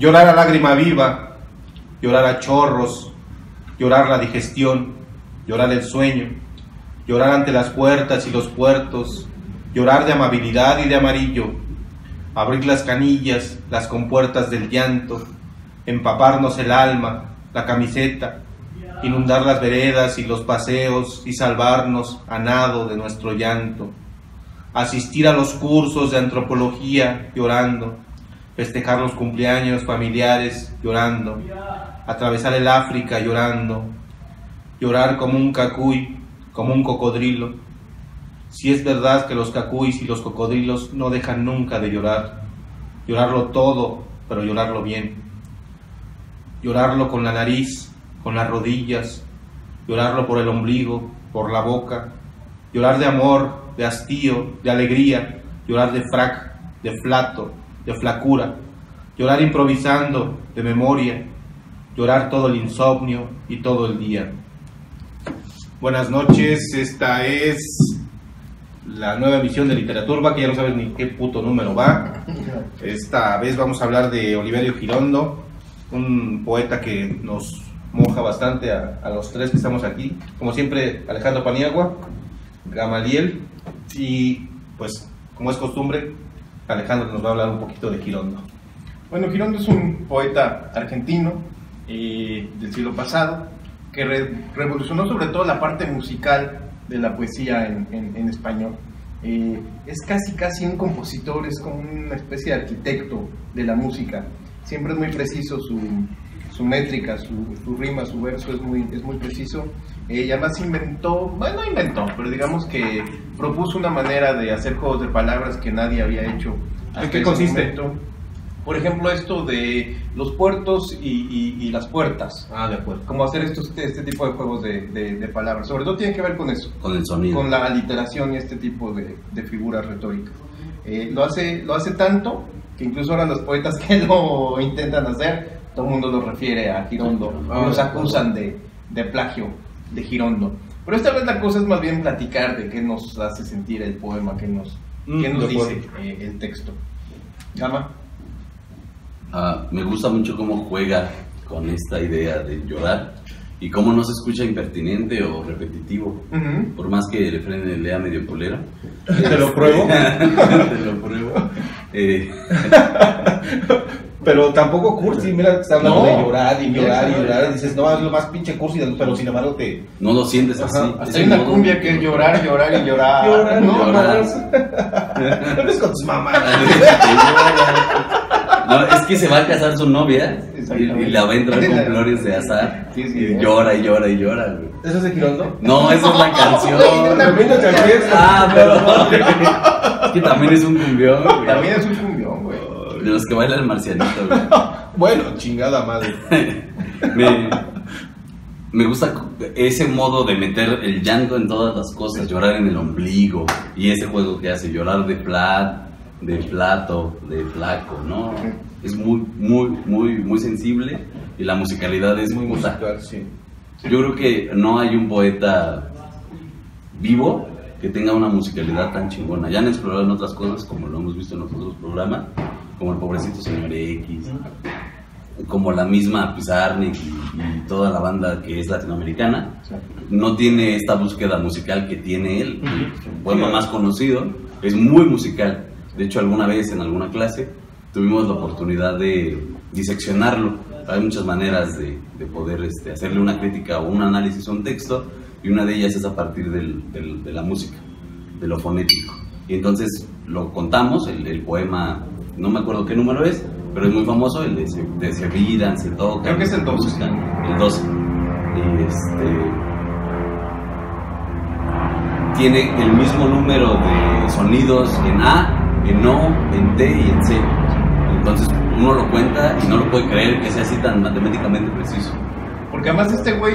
Llorar a lágrima viva, llorar a chorros, llorar la digestión, llorar el sueño, llorar ante las puertas y los puertos, llorar de amabilidad y de amarillo, abrir las canillas, las compuertas del llanto, empaparnos el alma, la camiseta, inundar las veredas y los paseos y salvarnos a nado de nuestro llanto, asistir a los cursos de antropología llorando, festejar los cumpleaños familiares llorando, atravesar el África llorando, llorar como un cacuy, como un cocodrilo. Si es verdad que los cacuys y los cocodrilos no dejan nunca de llorar, llorarlo todo, pero llorarlo bien. Llorarlo con la nariz, con las rodillas, llorarlo por el ombligo, por la boca, llorar de amor, de hastío, de alegría, llorar de frac, de flato, de flacura, llorar improvisando, de memoria, llorar todo el insomnio y todo el día. Buenas noches, esta es la nueva emisión de Literaturba, que ya no sabes ni qué puto número va. Esta vez vamos a hablar de Oliverio Girondo, un poeta que nos moja bastante a, a los tres que estamos aquí. Como siempre, Alejandro Paniagua, Gamaliel y pues como es costumbre, Alejandro nos va a hablar un poquito de Girondo. Bueno, Girondo es un poeta argentino eh, del siglo pasado que re- revolucionó sobre todo la parte musical de la poesía en, en- en español. Eh, es casi casi un compositor, es como una especie de arquitecto de la música. Siempre es muy preciso su, su métrica, su, su rima, su verso es muy, es muy preciso. Eh, y además inventó, bueno, no inventó, pero digamos que propuso una manera de hacer juegos de palabras que nadie había hecho. hasta qué consiste? momento. Por ejemplo, esto de los puertos y, y- y las puertas. Ah, de acuerdo. Como hacer estos, este tipo de juegos de, de- de palabras. Sobre todo tiene que ver con eso, Con el sonido. con la aliteración y este tipo de, de figuras retóricas. Eh, lo, hace, lo hace tanto que incluso ahora los poetas que lo intentan hacer, todo el mundo los refiere a Girondo. Ah, los acusan de, de plagio de Girondo. Pero esta vez la cosa es más bien platicar de qué nos hace sentir el poema, qué nos, Mm, qué nos dice eh, el texto. Gama. Ah, me gusta mucho cómo juega con esta idea de llorar y cómo no se escucha impertinente o repetitivo. Ujú. Por más que el frene lea medio polero. Te lo pruebo. Te lo pruebo. Eh, Pero tampoco cursi, mira está hablando No. de llorar y llorar y llorar. Y dices, no, es lo más pinche cursi, pero sin embargo te. no lo sientes así. Ajá. Es Hasta hay un una modo- cumbia que es llorar, llorar y llorar. Llorar, ¿no? llorar. No ves con tus mamás. No, es que se va a casar su novia y, la va a entrar con flores de azar. Sí, sí, y llora y llora y llora. güey. ¿Eso es de Girondo? No, esa es la canción. Ah, pero. Que también es un cumbión, güey. También es un cumbión, güey. De los que baila el marcianito, güey. Bueno, chingada madre. Me, me gusta ese modo de meter el llanto en todas las cosas, llorar en el ombligo y ese juego que hace, llorar de plat, de plato, de flaco, ¿no? Es muy, muy, muy, muy sensible y la musicalidad es Muy musical, sí. Yo creo que no hay un poeta vivo que tenga una musicalidad tan chingona. Ya han explorado en otras cosas, como lo hemos visto en los otros programas, como el pobrecito señor X, como la misma Pizarnik y, toda la banda que es latinoamericana. No tiene esta búsqueda musical que tiene él. El poema más conocido es muy musical. De hecho, alguna vez en alguna clase tuvimos la oportunidad de diseccionarlo. Hay muchas maneras de, de poder este, hacerle una crítica o un análisis a un texto y una de ellas es a partir del- del- de la música, de lo fonético. Y entonces lo contamos, el, el poema, no me acuerdo qué número es, pero es muy famoso, el de se, de se viran, se tocan. Creo que es el 12. buscan, El 12. Y este tiene el mismo número de sonidos en A, en O, en T y en C. Entonces uno lo cuenta y no lo puede creer que sea así tan matemáticamente preciso. Porque además este güey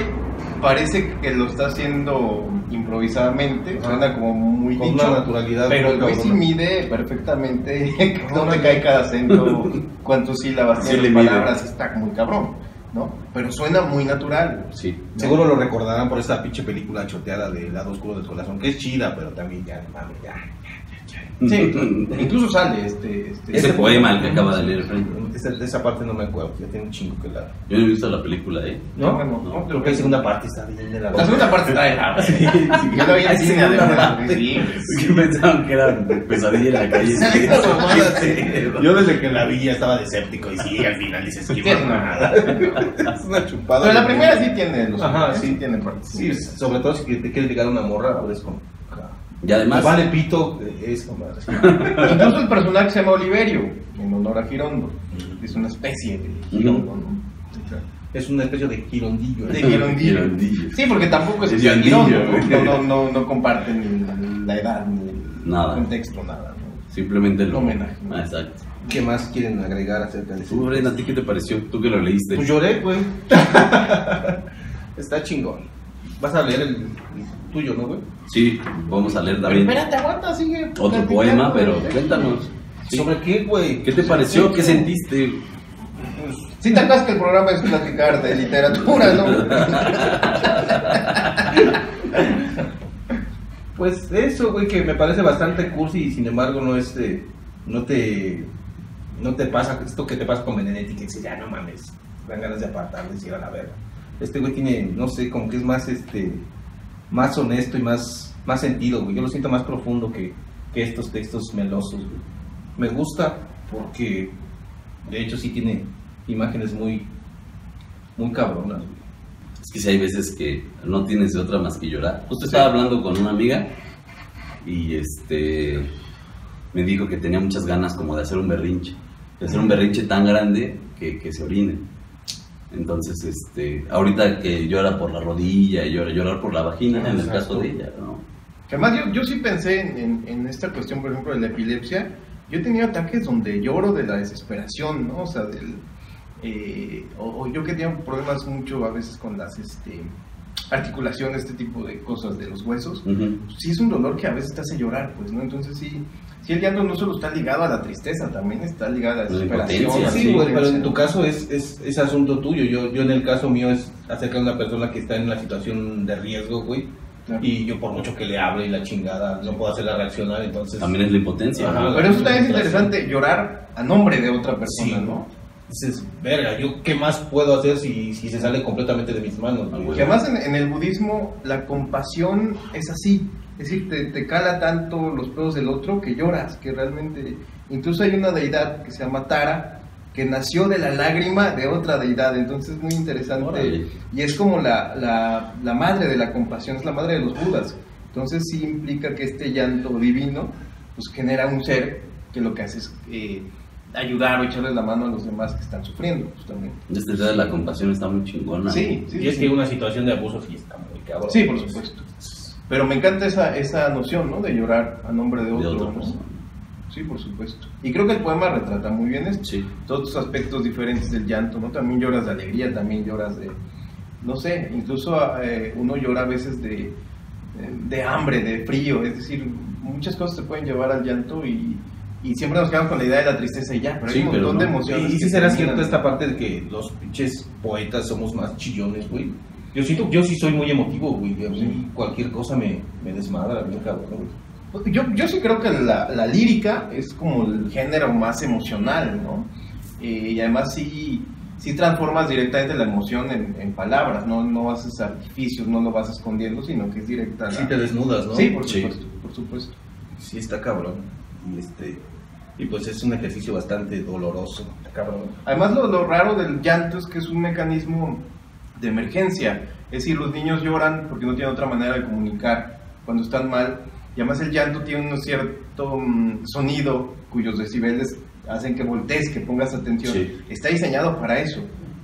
parece que lo está haciendo improvisadamente, suena como muy Con dicho, una naturalidad pero güey sí mide perfectamente dónde cae cada acento, cuántas sílabas Sí tiene palabras, está muy cabrón, ¿no? Pero suena muy natural. Sí. Seguro lo recordarán por esta pinche película choteada de Lado Oscuro del Corazón, que es chida, pero también ya, mames, ya. Sí, incluso sale este... este Ese poema el que acaba de leer Frank. Esa, de esa parte no me acuerdo, ya tiene un chingo que la. Yo no he visto la película, ¿eh? ¿No? No. no, Creo que la segunda parte está bien de la La segunda parte está de la... Sí, sí. Yo lo vi en cine, parte. sí, que pensaban que era pesadilla en la calle. Sí, sí. Yo desde que la vi ya estaba deséptico y sí, al final dices Sí, que es una. Es una chupada. Pero la primera sí tiene los... Ajá, sí sí. tiene partes. Sí, sobre todo si te quieres ligar a una morra, ahora es como. Y además, Vale pito, es como. Incluso el personaje se llama Oliverio, en honor a Girondo. Es una especie de Girondo, ¿no? Es una especie de girondillo. De ¿eh? Girondillo. Girondillo. Sí, porque tampoco es De Girondo, güey. ¿no? No, no, no comparten ni la edad, ni el Nada. contexto, nada. ¿no? simplemente lo. Homenaje. Ah, exacto. ¿Qué más quieren agregar acerca de eso? Tú, Bren, ¿a ti qué te pareció? Tú que lo leíste. Pues lloré, güey. Está chingón. Vas a leer el, el tuyo, ¿no, güey? Sí, vamos a leer Pero también espérate, aguanta, sigue. otro poema, pero cuéntanos. Sí. ¿Sobre qué, güey? ¿Qué te pareció? ¿Qué sentiste? Sí te acuerdas que el programa es platicar de literatura, ¿no? Pues eso, güey, que me parece bastante cursi y sin embargo no es de- no te no te pasa esto que te pasa con Benedetti que dice, ya no mames, dan ganas de apartarles y a la verga. Este güey tiene, no sé, como que es más este más honesto y más más sentido, güey. Yo lo siento más profundo que, que estos textos melosos, güey. Me gusta porque de hecho sí tiene imágenes muy muy cabronas, güey. Es que si hay veces que no tienes de otra más que llorar. Justo estaba hablando con una amiga y este me dijo que tenía muchas ganas como de hacer un berrinche, de hacer un berrinche tan grande que, que se orine. Entonces, este, ahorita que llora por la rodilla y llora, llorar por la vagina, en el caso de ella, ¿no? Que Además, yo, yo sí pensé en, en- en esta cuestión, por ejemplo, de la epilepsia. Yo he tenido ataques donde lloro de la desesperación, ¿no? O sea, del. eh, o, o yo que tengo problemas mucho a veces con las este, articulaciones, este tipo de cosas de los huesos. Ujú. Sí es un dolor que a veces te hace llorar, pues, ¿no? Entonces sí, sí el llanto no solo está ligado a la tristeza, también está ligado a la La desesperación. la Sí, güey, pero en tu caso es, es, es asunto tuyo. Yo, yo en el caso mío es acerca de una persona que está en una situación de riesgo, güey. Claro. Y yo por mucho que le hable y la chingada, no puedo hacerla reaccionar, entonces... También es la impotencia. Pero eso también es interesante, llorar a nombre de otra persona, Sí. ¿no? Dices, verga, ¿yo qué más puedo hacer si, si se sale completamente de mis manos? güey? güey. Que además en, en el budismo la compasión es así, es decir, te, te cala tanto los pedos del otro que lloras, que realmente... Incluso hay una deidad que se llama Tara, que nació de la lágrima de otra deidad, entonces es muy interesante. Órale. Y es como la, la, la madre de la compasión, es la madre de los budas. Entonces sí implica que este llanto divino pues genera un ser que lo que hace es eh, ayudar o echarle la mano a los demás que están sufriendo, justamente. Esta idea de la compasión está muy chingona. Sí, sí, Y es sí. que una situación de abuso sí está muy cabrón. Sí, por supuesto. Pero me encanta esa, esa noción, ¿no? De llorar a nombre de De otro. ¿no? Sí, por supuesto. Y creo que el poema retrata muy bien esto. Sí. Todos los aspectos diferentes del llanto, ¿no? También lloras de alegría, también lloras de, no sé, incluso eh, uno llora a veces de, de hambre, de frío, es decir, muchas cosas te pueden llevar al llanto y, y siempre nos quedamos con la idea de la tristeza y ya, pero Sí, hay un montón de emociones. Y, que será cierto esta parte de que los pinches poetas somos más chillones, güey. Yo siento, yo sí soy muy emotivo, güey. A mí cualquier cosa me, me desmadra, bien cabrón, güey. Yo, yo sí creo que la, la lírica es como el género más emocional, ¿no? Eh, y además sí, sí transformas directamente la emoción en, en palabras, ¿no? No haces artificios, no lo vas escondiendo, sino que es directa. la- Sí te desnudas, ¿no? Sí, por Sí. supuesto, por supuesto. Sí, está cabrón. Y este y pues es un ejercicio bastante doloroso, está cabrón. Además, lo, lo raro del llanto es que es un mecanismo de emergencia. Es decir, los niños lloran porque no tienen otra manera de comunicar cuando están mal. Y además el llanto tiene un cierto mm, sonido cuyos decibeles hacen que voltees, que pongas atención. Sí. Está diseñado para eso,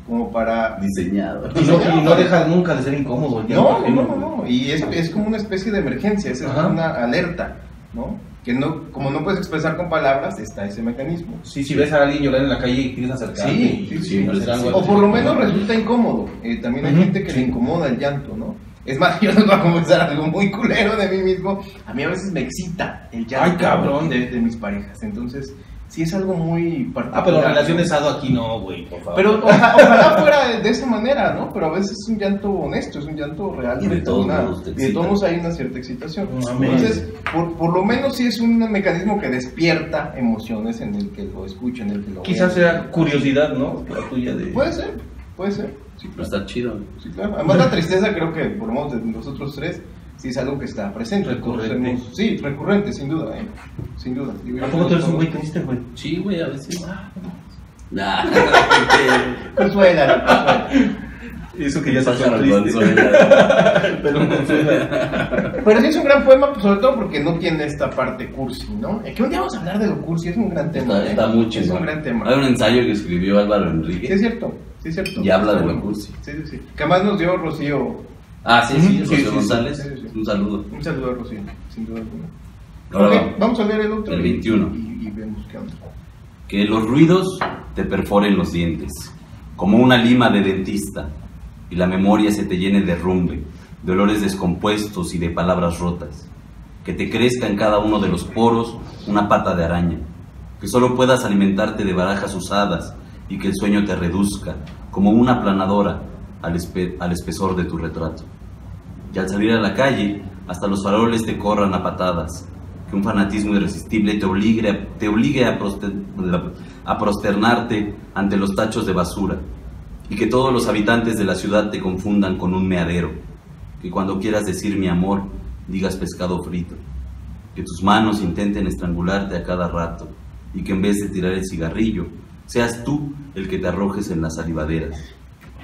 como para... Diseñado. Y no, y no deja nunca de ser incómodo el No, no, no, no. Y es, es como una especie de emergencia, es Ajá. una alerta, ¿no? Que no, como no puedes expresar con palabras, está ese mecanismo. Sí, si ves a alguien llorar en la calle y quieres acercarte Sí, y sí, sí, hacer algo. O por lo menos ¿no? resulta incómodo. Eh, también hay gente que le incomoda el llanto, ¿no? Es más, yo les voy a confesar algo muy culero de mí mismo. A mí a veces me excita el llanto Ay, cabrón. De, de mis parejas. Entonces, sí es algo muy particular. Ah, pero relaciones aquí no, güey, por favor. Pero oja- ojalá fuera de, esa manera, ¿no? Pero a veces es un llanto honesto, es un llanto real. Y de todos una- de todos modos hay una cierta excitación. No. Entonces, por, por lo menos sí es un mecanismo que despierta emociones en el que lo escucha, en el que lo Quizás vea. sea curiosidad, ¿no? La tuya de... Puede ser, puede ser. Sí, Pero claro. está chido. Sí, claro. Además, la tristeza creo que, por lo menos de nosotros tres, sí es algo que está presente. Recurrente. Hemos- sí, recurrente, sin duda, ¿eh? Sin duda. ¿A poco tú eres un güey triste, güey? Sí, güey, a veces. Nah. Consuela, consuela. Eso que ya se triste. consuela. Pero consuela. Pero sí es un gran poema, pues, sobre todo porque no tiene esta parte cursi, ¿no? Eh, Que un día vamos a hablar de lo cursi, es un gran tema. Está, ¿eh? está muy Es chido. un gran tema. Hay un ensayo que escribió Álvaro Sí, es Enrique. cierto, sí, es cierto. Y habla Está de lo cursi. Sí, sí, sí. Que además nos dio Rocío. Ah, sí, sí, Rocío González. Un saludo. Un saludo a Rocío, sin duda alguna. Ahora Ok, va. vamos a leer el otro. El y- 21. Y, y vemos qué onda. Que los ruidos te perforen los dientes, como una lima de dentista, y la memoria se te llene de rumbe, de olores descompuestos y de palabras rotas. Que te crezca en cada uno de los poros una pata de araña. Que solo puedas alimentarte de barajas usadas y que el sueño te reduzca, como una aplanadora, al, espe- al espesor de tu retrato. Y al salir a la calle, hasta los faroles te corran a patadas. Que un fanatismo irresistible te obligue, a- te obligue a, proster- a prosternarte ante los tachos de basura. Y que todos los habitantes de la ciudad te confundan con un meadero. Que cuando quieras decir mi amor, digas pescado frito. Que tus manos intenten estrangularte a cada rato. Y que en vez de tirar el cigarrillo, seas tú el que te arrojes en las salivaderas.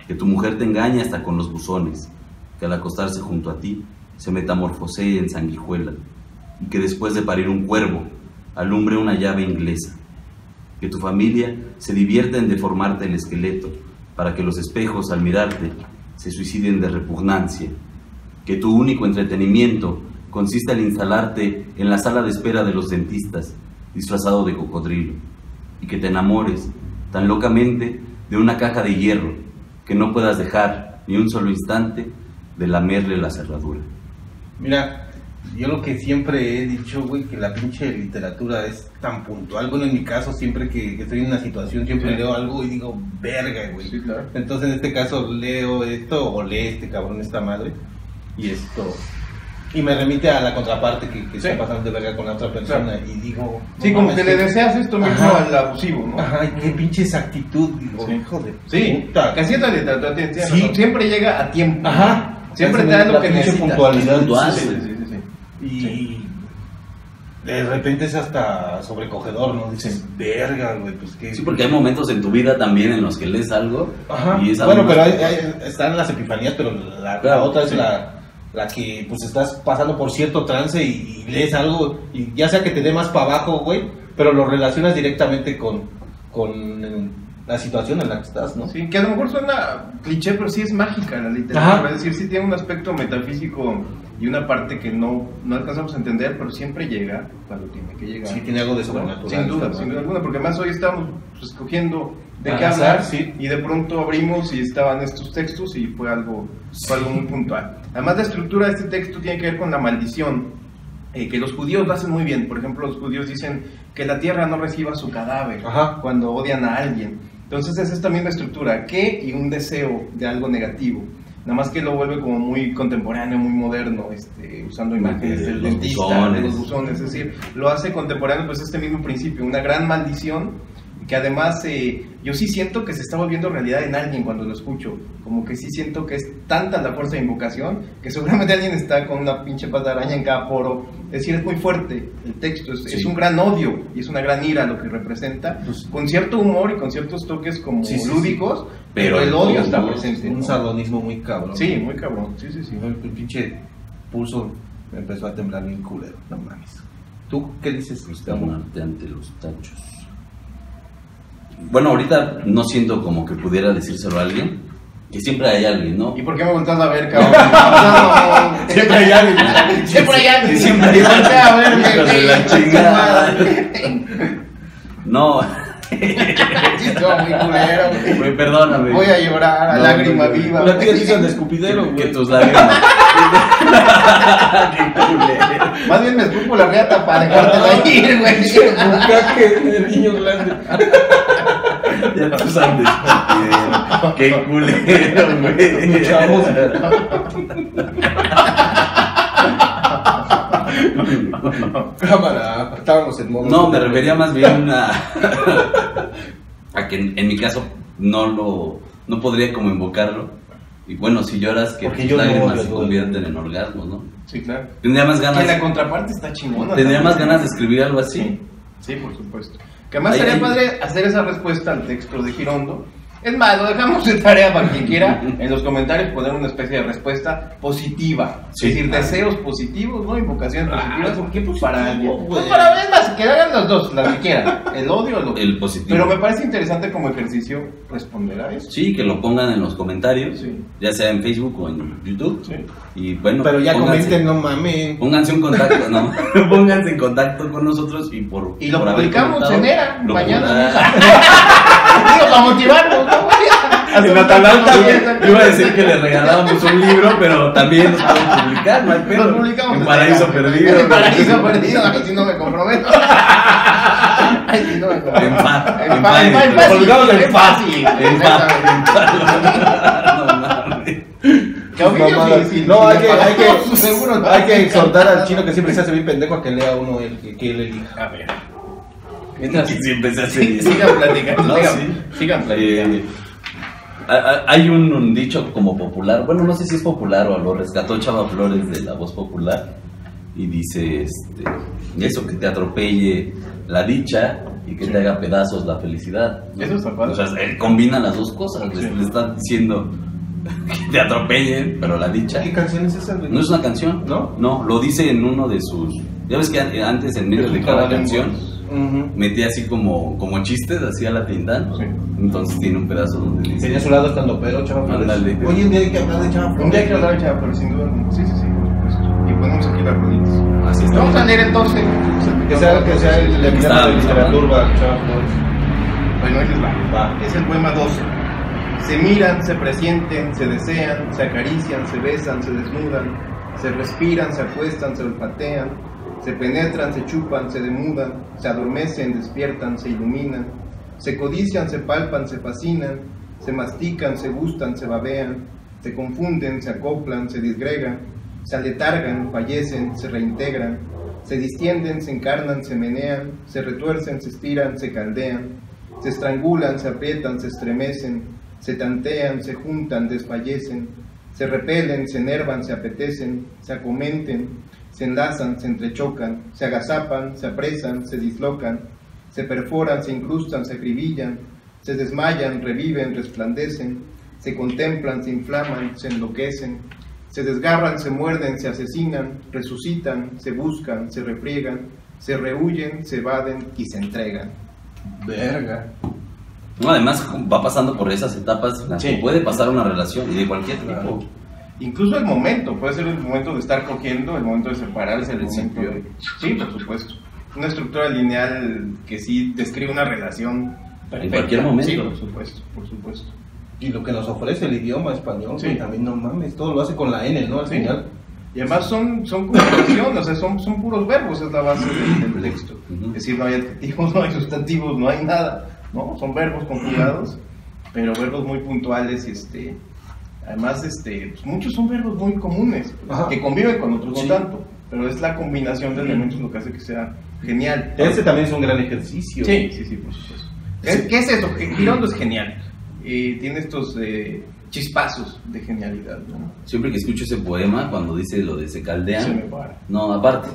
Que tu mujer te engañe hasta con los buzones que al acostarse junto a ti se metamorfosee en sanguijuela y que después de parir un cuervo alumbre una llave inglesa. Que tu familia se divierta en deformarte el esqueleto para que los espejos al mirarte se suiciden de repugnancia. Que tu único entretenimiento consista en instalarte en la sala de espera de los dentistas disfrazado de cocodrilo y que te enamores tan locamente de una caja de hierro que no puedas dejar ni un solo instante de lamerle la cerradura. Mira, yo lo que siempre he dicho, güey, que la pinche literatura es tan puntual. Bueno, en mi caso, siempre que, que estoy en una situación, siempre Sí. leo algo y digo, verga, güey. Sí, claro. Entonces, en este caso, leo esto o lee este cabrón, esta madre. Y esto. Y me remite a la contraparte que, que Sí. está pasando de verga con la otra persona. Y digo. Sí, como que le deseas esto mismo Ajá. al abusivo, ¿no? Ajá, y qué pinche exactitud. Digo, Sí. hijo de Sí, puta. casi es la literatura, siempre llega a tiempo. Ajá. Siempre te da es lo que necesitas. puntualidad. Puntual. Sí, sí, sí, sí. Y Sí. de repente es hasta sobrecogedor, ¿no? Dices, verga, güey, pues qué. Sí, porque hay momentos en tu vida también en los que lees algo Ajá. y es Bueno, pero hay- hay- están las epifanías, pero la, otra es sí. la, la que pues estás pasando por cierto trance y, y lees algo, y ya sea que te dé más para abajo, güey, pero lo relacionas directamente con, con la situación en la que estás, ¿no? Sí, que a lo mejor suena cliché, pero sí es mágica la literatura. Es decir, sí tiene un aspecto metafísico y una parte que no, no alcanzamos a entender, pero siempre llega cuando tiene que llegar. Sí, tiene algo de sobrenatural. Sin duda, sin duda alguna, porque más hoy estamos pues, escogiendo de qué hablar sí. y de pronto abrimos y estaban estos textos y fue algo, fue algo muy puntual. Además, la estructura de este texto tiene que ver con la maldición, eh, que los judíos lo hacen muy bien. Por ejemplo, los judíos dicen que la tierra no reciba su cadáver Ajá. cuando odian a alguien. Entonces esa es también la estructura, que y un deseo de algo negativo. Nada más que lo vuelve como muy contemporáneo, muy moderno, este, usando imágenes De del los dentista, buzones. de los buzones, es decir, lo hace contemporáneo, pues este mismo principio, una gran maldición, que además eh, yo sí siento que se está volviendo realidad en alguien cuando lo escucho, como que sí siento que es tanta la fuerza de invocación, que seguramente alguien está con una pinche pata araña en cada poro, es decir, es muy fuerte el texto, es, Sí. es un gran odio y es una gran ira lo que representa, Pues- con cierto humor y con ciertos toques como Sí, sí, sí. lúdicos, Pero pero, el odio está presente. Un ¿no? sardonismo muy cabrón. Sí, muy cabrón, sí, sí, sí. El, el pinche pulso empezó a temblar bien culero, no mames. ¿Tú qué dices, Gustavo? Prosternarte ante los tachos. Bueno, ahorita no siento como que pudiera decírselo a alguien, que siempre hay alguien, ¿no? ¿Y por qué me volteas a ver, cabrón? No, no, Siempre hay alguien. Siempre hay alguien. Siempre hay Voltea a verme, Hijos de güey. la chingada. No, muy culero, güey. Perdóname. Voy a llorar a No, lágrima viva. La tía hizo el escupidero, que, güey. que tus lágrimas. Qué culero. Más bien me escupo la reata para dejártela ir, güey. Bucaque de niño grande. Ya tú sabes. Qué culero, güey. Chavos. Cámara, estábamos en modo. No, me refería más bien a, a que en, en mi caso no lo no podría como invocarlo. Y bueno, si lloras, que Porque tus yo lágrimas se convierten en orgasmos, ¿no? Sí, claro. Tendría más Que la ganas, contraparte está chingona. tendría también. más ganas de escribir algo así. Sí, sí, por supuesto. Que además sería padre hacer esa respuesta al texto de Girondo. Es más, lo dejamos de tarea para quien quiera en los comentarios poner una especie de respuesta positiva. Sí. es decir, deseos positivos, ¿no? Invocaciones Ah, positivas. ¿por qué positivo, para alguien. güey? Pues para ver más, que hagan los dos, las que quieran. El odio o lo El positivo. Pero me parece interesante como ejercicio responder a eso. Sí, que lo pongan en los comentarios, Sí. ya sea en Facebook o en YouTube. Sí. Y bueno, Pero ya pónganse- comenten, no mamen. Pónganse en contacto, no, pónganse en contacto con nosotros y por Y lo por publicamos en ERA, mañana. Digo, para motivarnos, ¿no? En Natalal también iba a decir que le regalábamos un libro, pero también lo pueden publicar, no hay pedo. Lo publicamos En Paraíso. Perdido. En Paraíso Perdido, ahí sí no me comprometo. Ahí sí no me comprometo. En fa- En fa- en fa- en fa- No sí, No, hay que, hay que, seguro. hay que exhortar al chino que siempre se hace bien pendejo a que lea uno el que, que él elija. A ver. Mientras Sí, sigan platicando. No, sigan, sí. sigan platicando. Eh, hay un, un dicho como popular, bueno, no sé si es popular o lo rescató Chava Flores de la voz popular y dice este, eso, que te atropelle la dicha y que te haga pedazos la felicidad. ¿no? Eso está padre. O sea, él combina las dos cosas, le- Sí. le, está diciendo que te atropellen, pero la dicha. ¿Qué canción es esa? No es una canción, ¿No? No, lo dice en uno de sus... Ya ves que an- antes en medio de cada canción Metía así como, como chistes, hacía la Tintán. Sí. Entonces tiene un pedazo donde dice... Tenía su lado estando pero, Chava Flores. Hoy en día hay que hablar de Chava Flores. Un día hay que hablar de Chava, pero sin duda. Sí, sí, sí. Y ponemos aquí las rolitas. Así está. Vamos a leer entonces. Que sea, que sea el de literatura, Chava Flores. Bueno, ahí les va. Va. Es el poema 12. Se miran, se presienten, se desean, se acarician, se besan, se desnudan, se respiran, se acuestan, se olfatean, se penetran, se chupan, se demudan, se adormecen, despiertan, se iluminan, se codician, se palpan, se fascinan, se mastican, se gustan, se babean, se confunden, se acoplan, se disgregan, se aletargan, fallecen, se reintegran, se distienden, se encarnan, se menean, se retuercen, se estiran, se caldean, se estrangulan, se aprietan, se estremecen, se tantean, se juntan, desfallecen, se repelen, se enervan, se apetecen, se acometen, se enlazan, se entrechocan, se agazapan, se apresan, se dislocan, se perforan, se incrustan, se acribillan, se desmayan, reviven, resplandecen, se contemplan, se inflaman, se enloquecen, se desgarran, se muerden, se asesinan, resucitan, se buscan, se refriegan, se rehuyen, se evaden y se entregan. Verga. No, además va pasando por esas etapas en las Sí. que puede pasar una relación y de cualquier tipo. Claro. Incluso el momento, puede ser el momento de estar cogiendo, el momento de separarse, el momento Principio. de... Sí, por supuesto. Una estructura lineal que sí describe una relación perfecta. cualquier momento. Sí, por supuesto, por supuesto. Y lo que nos ofrece el idioma español, Sí. también no mames, todo lo hace con la N, ¿no? Al Sí. final. Y además son, son conjugaciones, o sea, son, son puros verbos, es la base del, del texto. Es decir, no hay adjetivos, no hay sustantivos, no hay nada, ¿no? Son verbos conjugados, pero verbos muy puntuales y este... Además, este, pues, muchos son verbos muy comunes, pues, Ajá. que conviven con otros Sí. no tanto, pero es la combinación de elementos lo que hace que sea genial. Ese también es un gran ejercicio. Sí, sí, sí, por supuesto. ¿Qué, qué es eso? Girondo es genial. Eh, tiene estos eh, chispazos de genialidad, ¿no? Siempre que escucho ese poema, cuando dice lo de se Se me caldean, para. no, aparte,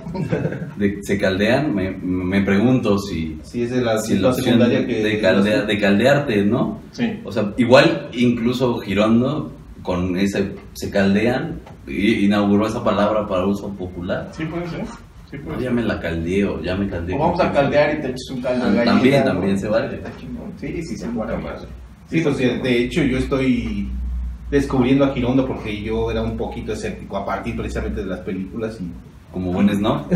de se caldean, me, me pregunto si, Sí, es de la, si la opción secundaria que... de, caldea- de caldearte, ¿no? Sí. O sea, igual incluso Girondo con ese se caldean i- inauguró esa palabra para uso popular. Sí puede ser. Sí puede ser. ya me la caldeo, ya me caldeo. O vamos a caldear y te echas un caldo de Ah, gallina. también, ¿no? también se vale. Está chingón. Sí, sí, se puede. Sí, pues de hecho yo estoy descubriendo a Girondo porque yo era un poquito escéptico a partir precisamente de las películas y como buen snob.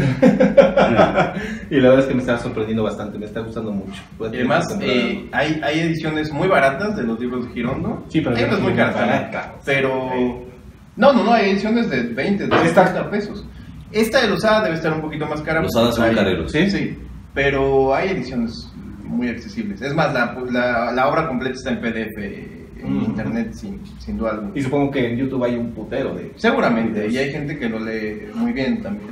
Y la verdad es que me está sorprendiendo bastante, me está gustando mucho. Y además, eh, hay, hay ediciones muy baratas de los libros de Girondo. Sí, pero hay unas no muy caras barata. Pero. No, no, no, hay ediciones de 20, de Esta- 30 pesos. Esta de Losada debe estar un poquito más cara. Losada son careros. Sí, sí. Pero hay ediciones muy accesibles. Es más, la, la, la obra completa está en PDF en Mm. internet, sin, sin duda alguna. Y supongo que en YouTube hay un putero de... Seguramente, y hay gente que lo lee muy bien también.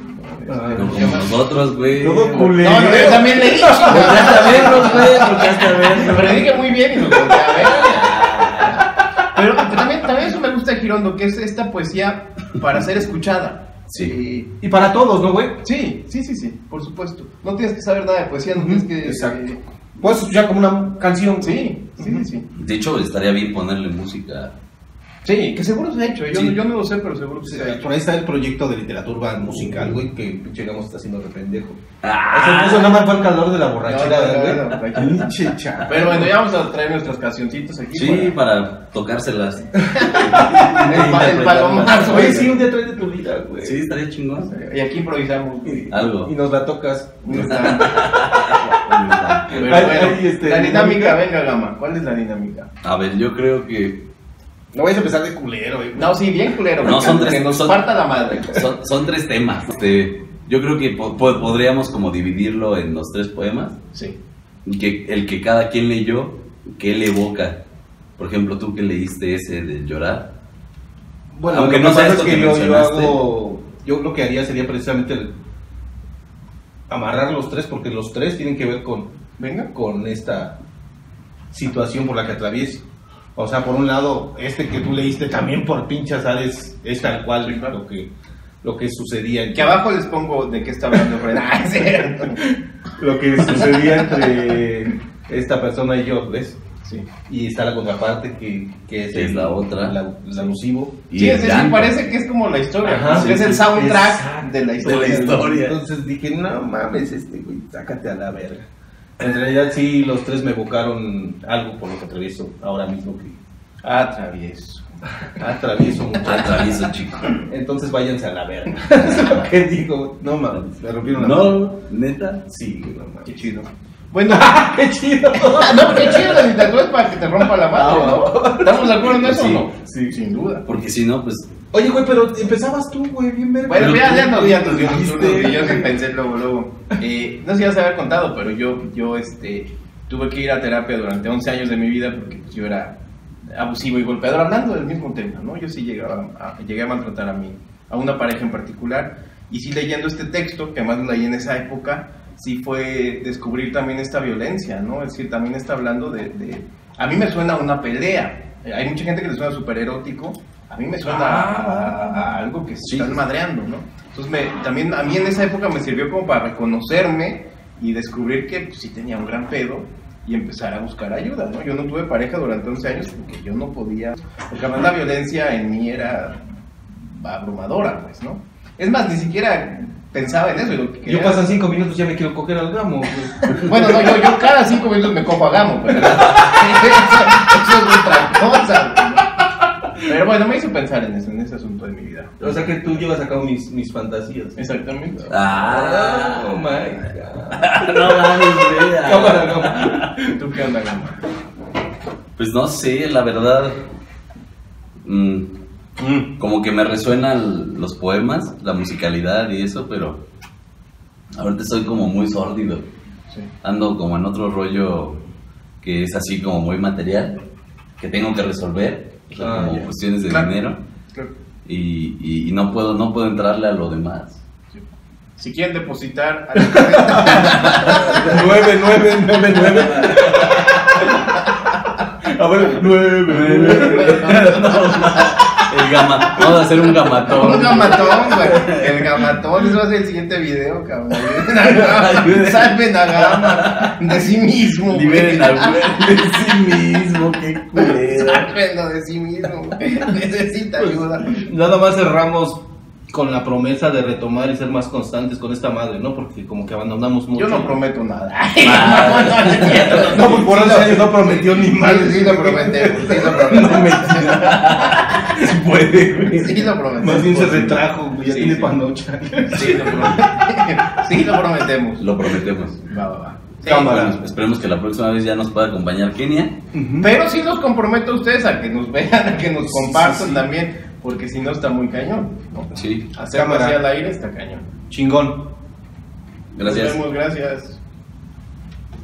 ¿no? Ah, Este, ¿qué como nosotros, güey. Todo Porque culero. No, yo también leí. hasta verlos, güey, porque hasta verlos. Pero dije muy bien y lo volteé a ver. Pero también, también eso me gusta de Girondo, que es esta poesía para ser escuchada. Sí. Y para todos, ¿no, güey? Sí, sí, sí, sí, por supuesto. No tienes que saber nada de poesía, no tienes que... Exacto. eh, Puedes escuchar como una canción. sí, sí, sí, sí. De hecho, estaría bien ponerle música. Sí, que seguro se ha hecho. Yo, Sí. yo no lo sé, pero seguro que Sí, se ha hecho. Por ahí está el proyecto de literatura musical, güey, que pinche Gamos está haciendo de pendejo. Ah. Eso, eso nada más fue el calor de la borrachera, No, no, no, güey. no, no. Pero bueno, ya vamos a traer nuestras cancioncitas aquí. Sí, para- para tocárselas. El, pa- el palomazo. Oye, sí, un día trae de tu vida, güey. Sí, estaría chingón. Y aquí improvisamos. güey. Algo. Y nos la tocas. Pero Ay, bueno, ay, este, la dinámica, dinámica. venga, Gama. ¿Cuál es la dinámica? A ver, yo creo que No vayas a empezar de culero, güey. No, sí, bien culero. No, son que tres- nos son- parta la madre. son, son tres temas. Este, yo creo que po- po- podríamos como dividirlo en los tres poemas. Sí. Y que el que cada quien leyó, que él evoca. Por ejemplo, tú que leíste ese de llorar. Bueno, Aunque lo no que sea pasa esto es que que yo, yo hago. Yo lo que haría sería precisamente el- amarrar los tres, porque los tres tienen que ver con, Venga. con esta situación por la que atravieso. O sea, por un lado, este que tú leíste también por pinchas es, es tal cual Sí, claro. lo que lo que sucedía Que entre, abajo les pongo de qué está hablando Fred. Ah, es cierto. lo que sucedía entre esta persona y yo, ¿ves? Sí. Y está la contraparte que, que es, Que es el- la otra. la, Sí, es decir, parece que es como la historia. Ajá, es el soundtrack de la historia. De la historia. Entonces dije, no mames, este güey, sácate a la verga. En realidad sí, los tres me evocaron algo por lo que atravieso ahora mismo que Ah, travieso. atravieso mucho. Atravieso, chico. Entonces váyanse a la verga. es lo que digo. No mames, me rompieron la. No, neta. Sí, no mames. Qué chido. Bueno, ¡Qué chido! Ah, no, qué chido la dictadura es para que te rompa la madre, Ah, ¿no? ¿Estamos de acuerdo en eso Sí, o no? sí. Sin duda. Porque si no, pues. Oye, güey, pero empezabas tú, güey, bien verga. Bueno, Pero ya, nos, ya nos dio un que yo pensé luego, luego. Eh, no sé si ya se había contado, pero yo, yo este, tuve que ir a terapia durante 11 años de mi vida porque pues, yo era abusivo y golpeador, hablando del mismo tema, ¿no? Yo sí llegaba a, llegué a maltratar a mí, a una pareja en particular, y sí leyendo este texto, que además lo leí en esa época, sí fue descubrir también esta violencia, ¿no? Es decir, también está hablando de... de- a mí me suena una pelea, hay mucha gente que le suena súper erótico, a mí me suena a, a- a algo que se están madreando, ¿no? Entonces me, también a mí en esa época me sirvió como para reconocerme y descubrir que pues, sí tenía un gran pedo y empezar a buscar ayuda, ¿no? Yo no tuve pareja durante 11 años porque yo no podía, porque además la violencia en mí era abrumadora, pues, ¿no? Es más, ni siquiera pensaba en eso. y lo que Yo pasan cinco minutos ya me quiero coger al gamo, güey. Bueno, no, yo, yo cada cinco minutos me copo a Gamo, pero eso, eso es otra cosa. Pero bueno, me hizo pensar en eso, en ese asunto de mi vida. O sea que tú llevas a cabo mis, mis fantasías. Exactamente. Ah, Oh my god. no mames, güey. Cámara, cámara. ¿Tú qué onda, Gamo? Pues no sé, la verdad. mm, como que me resuenan los poemas, la musicalidad y eso, pero ahorita soy como muy sórdido. Sí. Ando como en otro rollo que es así como muy material, que tengo que resolver, o sea, Ah, como cuestiones de Claro. dinero, Claro. y, y- y no puedo no puedo entrarle a lo demás. Si quieren depositar, Nueve, nueve, nueve, nueve. A ver, nueve, nueve. El gama, vamos a hacer un gamatón. un gamatón, güey. El gamatón, eso va a ser el siguiente video, cabrón. Salven a Gama de sí mismo, güey. Liberen al güey de sí mismo, qué culero. Sálvenlo de sí mismo. Necesita ayuda. Nada más cerramos con la promesa de retomar y ser más constantes con esta madre, ¿no? Porque como que abandonamos mucho. Yo no prometo nada. No, pues por Sí eso lo- años no prometió ni mal. sí lo prometemos, sí lo prometemos. puede, güey. Sí lo prometemos. Más bien se retrajo, güey. ya Sí, tiene sí. panocha. Sí, lo prometemos. sí, lo prometemos. Lo prometemos. Va, va, va. Sí, Cámara. Bueno, esperemos que la próxima vez ya nos pueda acompañar Kenia. Pero sí los comprometo a ustedes a que nos vean, a que nos compartan sí, sí. también, porque si no está muy cañón. ¿no? Sí. Cámara. así al aire está cañón. Chingón. Gracias. Nos vemos, gracias.